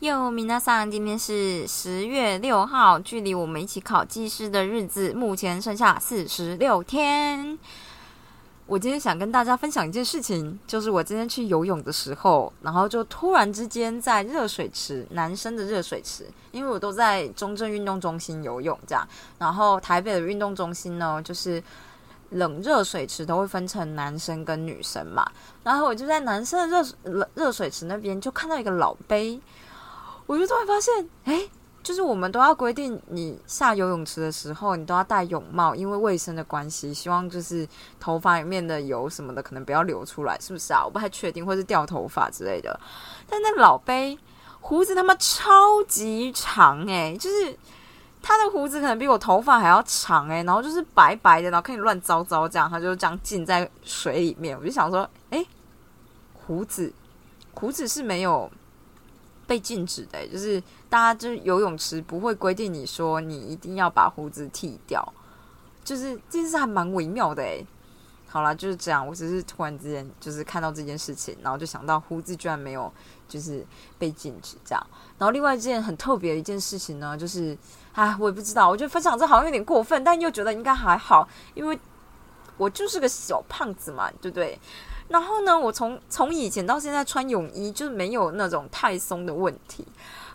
哟，米娜桑，今天是十月六号，距离我们一起考技师的日子目前剩下四十六天。我今天想跟大家分享一件事情，就是我今天去游泳的时候，然后就突然之间在热水池，男生的热水池，因为我都在中正运动中心游泳这样，然后台北的运动中心呢，就是冷热水池都会分成男生跟女生嘛，然后我就在男生的热热热水池那边就看到一个老杯。我就突然发现，哎，就是我们都要规定，你下游泳池的时候，你都要戴泳帽，因为卫生的关系，希望就是头发里面的油什么的可能不要流出来，是不是啊？我不太确定，或是掉头发之类的。但那老杯胡子他妈超级长，诶，就是他的胡子可能比我头发还要长，诶，然后就是白白的，然后看你乱糟糟这样，他就这样浸在水里面。我就想说，哎，胡子，胡子是没有。被禁止的，就是大家就是游泳池不会规定你说你一定要把胡子剃掉，就是这件事还蛮微妙的诶。好啦，就是这样，我只是突然之间就是看到这件事情，然后就想到胡子居然没有就是被禁止这样。然后另外一件很特别的一件事情呢，就是啊，我也不知道，我觉得分享这好像有点过分，但又觉得应该还好，因为我就是个小胖子嘛，对不对？然后呢，我从从以前到现在穿泳衣就是没有那种太松的问题。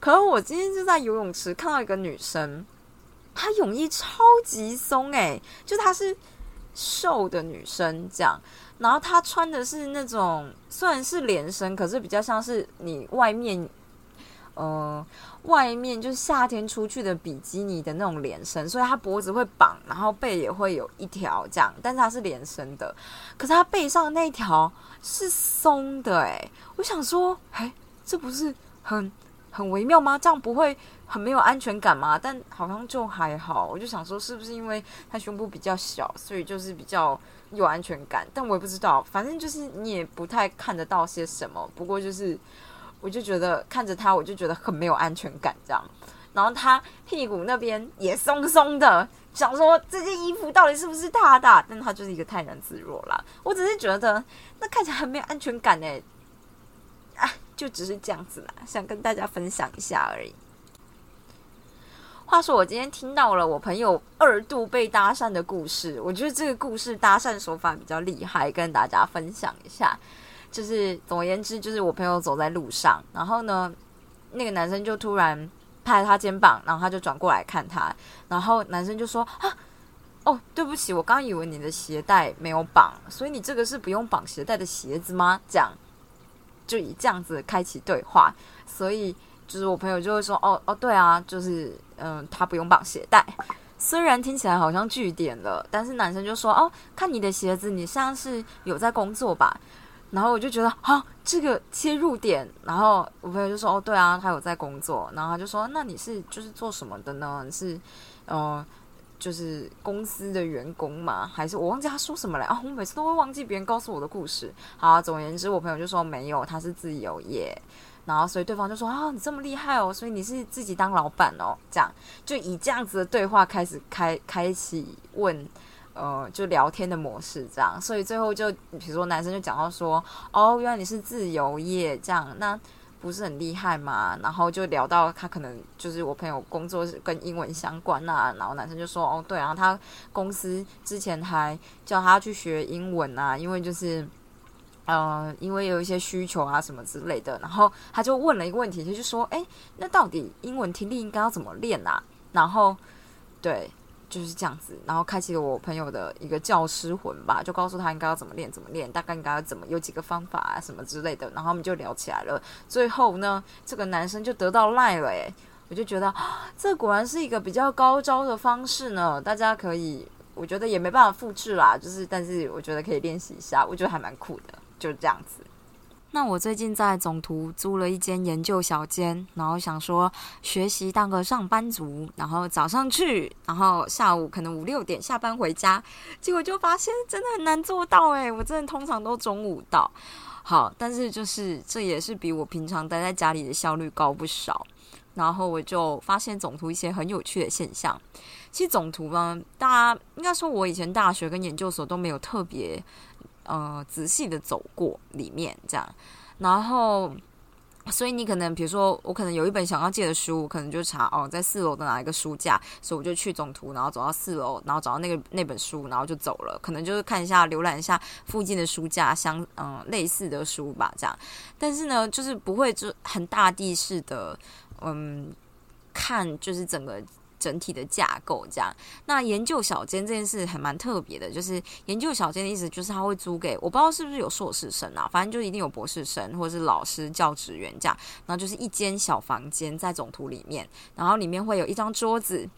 可是我今天就在游泳池看到一个女生，她泳衣超级松诶，就她是瘦的女生这样，然后她穿的是那种虽然是连身，可是比较像是你外面。呃，外面就是夏天出去的比基尼的那种连身，所以他脖子会绑，然后背也会有一条这样，但是它是连身的。可是他背上那条是松的，诶，我想说，哎，这不是很很微妙吗？这样不会很没有安全感吗？但好像就还好。我就想说，是不是因为他胸部比较小，所以就是比较有安全感？但我也不知道，反正就是你也不太看得到些什么。不过就是。我就觉得看着他，我就觉得很没有安全感，这样。然后他屁股那边也松松的，想说这件衣服到底是不是他的？但他就是一个泰然自若啦。我只是觉得那看起来很没有安全感哎，啊，就只是这样子啦，想跟大家分享一下而已。话说我今天听到了我朋友二度被搭讪的故事，我觉得这个故事搭讪手法比较厉害，跟大家分享一下。就是总而言之，就是我朋友走在路上，然后呢，那个男生就突然拍他肩膀，然后他就转过来看他，然后男生就说：“啊，哦，对不起，我刚以为你的鞋带没有绑，所以你这个是不用绑鞋带的鞋子吗？”这样就以这样子开启对话，所以就是我朋友就会说：“哦哦，对啊，就是嗯，他不用绑鞋带。”虽然听起来好像据点了，但是男生就说：“哦，看你的鞋子，你像是有在工作吧？”然后我就觉得，好，这个切入点。然后我朋友就说：“哦，对啊，他有在工作。”然后他就说：“那你是就是做什么的呢？你是呃，就是公司的员工吗？还是我忘记他说什么了？啊，我每次都会忘记别人告诉我的故事。好，总而言之，我朋友就说没有，他是自由业。然后所以对方就说：啊，你这么厉害哦，所以你是自己当老板哦？这样就以这样子的对话开始开开启问。”呃，就聊天的模式这样，所以最后就比如说男生就讲到说，哦，原来你是自由业这样，那不是很厉害吗？然后就聊到他可能就是我朋友工作是跟英文相关啊，然后男生就说，哦，对啊，他公司之前还叫他去学英文啊，因为就是呃，因为有一些需求啊什么之类的，然后他就问了一个问题，他就说，哎，那到底英文听力应该要怎么练啊？然后对。就是这样子，然后开启了我朋友的一个教师魂吧，就告诉他应该要怎么练，怎么练，大概应该要怎么，有几个方法啊什么之类的，然后我们就聊起来了。最后呢，这个男生就得到赖了，诶，我就觉得这果然是一个比较高招的方式呢，大家可以，我觉得也没办法复制啦，就是，但是我觉得可以练习一下，我觉得还蛮酷的，就是这样子。那我最近在总图租了一间研究小间，然后想说学习当个上班族，然后早上去，然后下午可能五六点下班回家，结果就发现真的很难做到诶，我真的通常都中午到，好，但是就是这也是比我平常待在家里的效率高不少。然后我就发现总图一些很有趣的现象，其实总图呢，大家应该说，我以前大学跟研究所都没有特别呃仔细的走过里面这样，然后。所以你可能，比如说，我可能有一本想要借的书，我可能就查哦，在四楼的哪一个书架，所以我就去总图，然后走到四楼，然后找到那个那本书，然后就走了。可能就是看一下、浏览一下附近的书架，相嗯类似的书吧，这样。但是呢，就是不会就很大地式的嗯看，就是整个。整体的架构这样，那研究小间这件事还蛮特别的，就是研究小间的意思就是他会租给我不知道是不是有硕士生啊，反正就一定有博士生或者是老师、教职员这样，然后就是一间小房间在总图里面，然后里面会有一张桌子。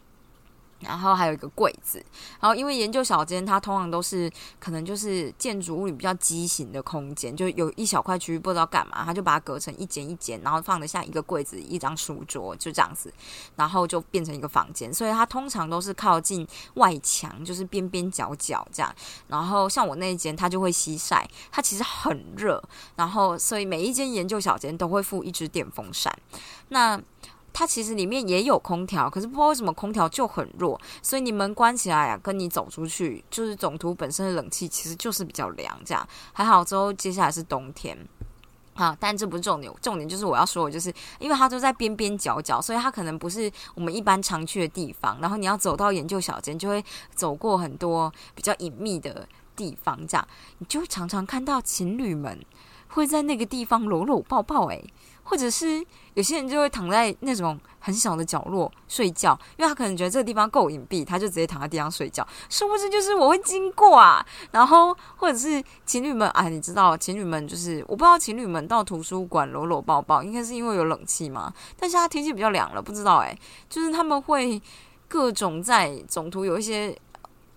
然后还有一个柜子，然后因为研究小间，它通常都是可能就是建筑物里比较畸形的空间，就有一小块区域不知道干嘛，他就把它隔成一间一间，然后放得下一个柜子、一张书桌，就这样子，然后就变成一个房间。所以它通常都是靠近外墙，就是边边角角这样。然后像我那一间，它就会西晒，它其实很热，然后所以每一间研究小间都会附一只电风扇。那它其实里面也有空调，可是不知道为什么空调就很弱，所以你门关起来啊，跟你走出去，就是总图本身的冷气其实就是比较凉，这样还好。之后接下来是冬天，啊，但这不是重点，重点就是我要说的，就是因为它都在边边角角，所以它可能不是我们一般常去的地方。然后你要走到研究小间，就会走过很多比较隐秘的地方，这样你就常常看到情侣们会在那个地方搂搂抱抱，诶。或者是有些人就会躺在那种很小的角落睡觉，因为他可能觉得这个地方够隐蔽，他就直接躺在地上睡觉。殊不知就是我会经过啊，然后或者是情侣们哎，你知道情侣们就是我不知道情侣们到图书馆搂搂抱抱，应该是因为有冷气嘛？但是他天气比较凉了，不知道哎，就是他们会各种在总图有一些。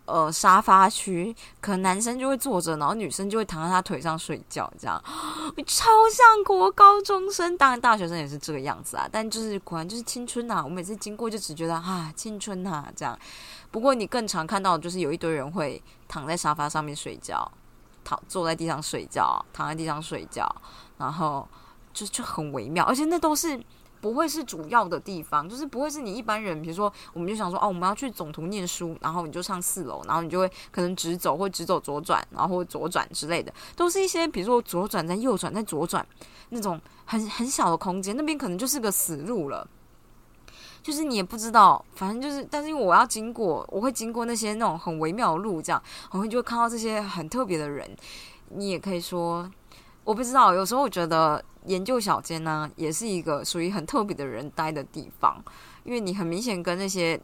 呃，沙发区可能男生就会坐着，然后女生就会躺在他腿上睡觉，这样 超像国高中生，当然大学生也是这个样子啊。但就是果然就是青春呐，我每次经过就只觉得啊，青春呐这样。不过你更常看到就是有一堆人会躺在沙发上面睡觉，躺坐在地上睡觉，躺在地上睡觉，然后就就很微妙，而且那都是。不会是主要的地方，就是不会是你一般人，比如说，我们就想说，哦，我们要去总图念书，然后你就上四楼，然后你就会可能直走或直走左转，然后左转之类的，都是一些比如说左转再右转再左转那种很很小的空间，那边可能就是个死路了，就是你也不知道，反正就是，但是因为我要经过，我会经过那些那种很微妙的路，这样，我会就会看到这些很特别的人，你也可以说，我不知道，有时候我觉得。研究小间呢，也是一个属于很特别的人待的地方，因为你很明显跟那些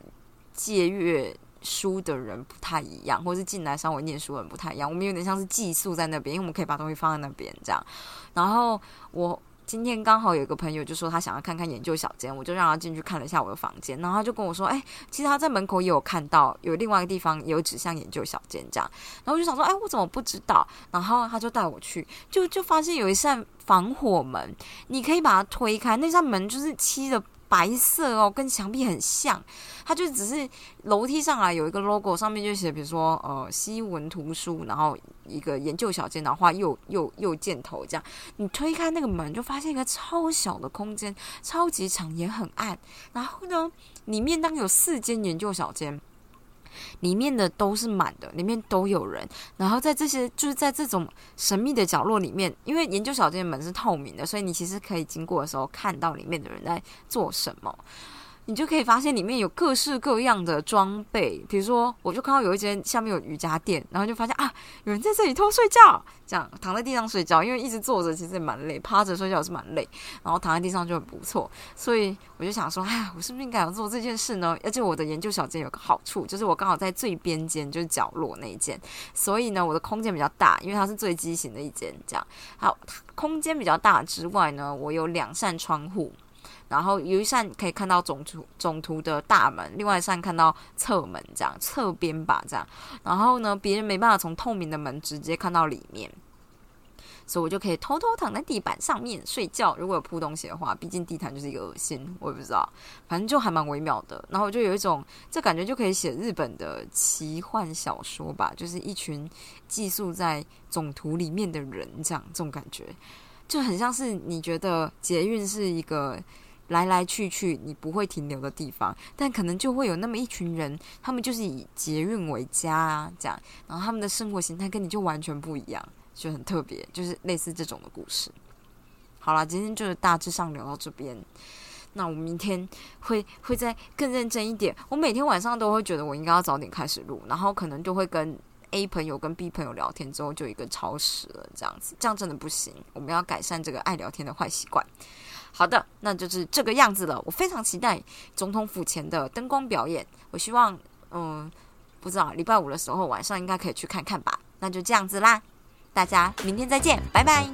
借阅书的人不太一样，或是进来稍微念书的人不太一样。我们有点像是寄宿在那边，因为我们可以把东西放在那边这样。然后我。今天刚好有一个朋友就说他想要看看研究小间，我就让他进去看了一下我的房间，然后他就跟我说：“哎，其实他在门口也有看到有另外一个地方有指向研究小间这样。”然后我就想说：“哎，我怎么不知道？”然后他就带我去，就就发现有一扇防火门，你可以把它推开，那扇门就是漆的。白色哦，跟墙壁很像，它就只是楼梯上来有一个 logo，上面就写，比如说呃西文图书，然后一个研究小间然后画又又又箭头这样。你推开那个门，就发现一个超小的空间，超级长也很暗。然后呢，里面当有四间研究小间。里面的都是满的，里面都有人。然后在这些就是在这种神秘的角落里面，因为研究小间门是透明的，所以你其实可以经过的时候看到里面的人在做什么。你就可以发现里面有各式各样的装备，比如说，我就看到有一间下面有瑜伽垫，然后就发现啊，有人在这里偷睡觉，这样躺在地上睡觉，因为一直坐着其实也蛮累，趴着睡觉也是蛮累，然后躺在地上就很不错，所以我就想说，哎，我是不是应该要做这件事呢？而且我的研究小间有个好处，就是我刚好在最边间，就是角落那一间，所以呢，我的空间比较大，因为它是最畸形的一间，这样好，空间比较大之外呢，我有两扇窗户。然后有一扇可以看到总图总图的大门，另外一扇看到侧门，这样侧边吧，这样。然后呢，别人没办法从透明的门直接看到里面，所以我就可以偷偷躺在地板上面睡觉。如果有铺东西的话，毕竟地毯就是一个恶心，我也不知道，反正就还蛮微妙的。然后我就有一种这感觉就可以写日本的奇幻小说吧，就是一群寄宿在总图里面的人，这样这种感觉就很像是你觉得捷运是一个。来来去去你不会停留的地方，但可能就会有那么一群人，他们就是以捷运为家啊，这样，然后他们的生活形态跟你就完全不一样，就很特别，就是类似这种的故事。好了，今天就是大致上聊到这边。那我明天会会再更认真一点。我每天晚上都会觉得我应该要早点开始录，然后可能就会跟 A 朋友跟 B 朋友聊天之后就一个超时了，这样子，这样真的不行。我们要改善这个爱聊天的坏习惯。好的，那就是这个样子了。我非常期待总统府前的灯光表演。我希望，嗯，不知道礼拜五的时候晚上应该可以去看看吧。那就这样子啦，大家明天再见，拜拜。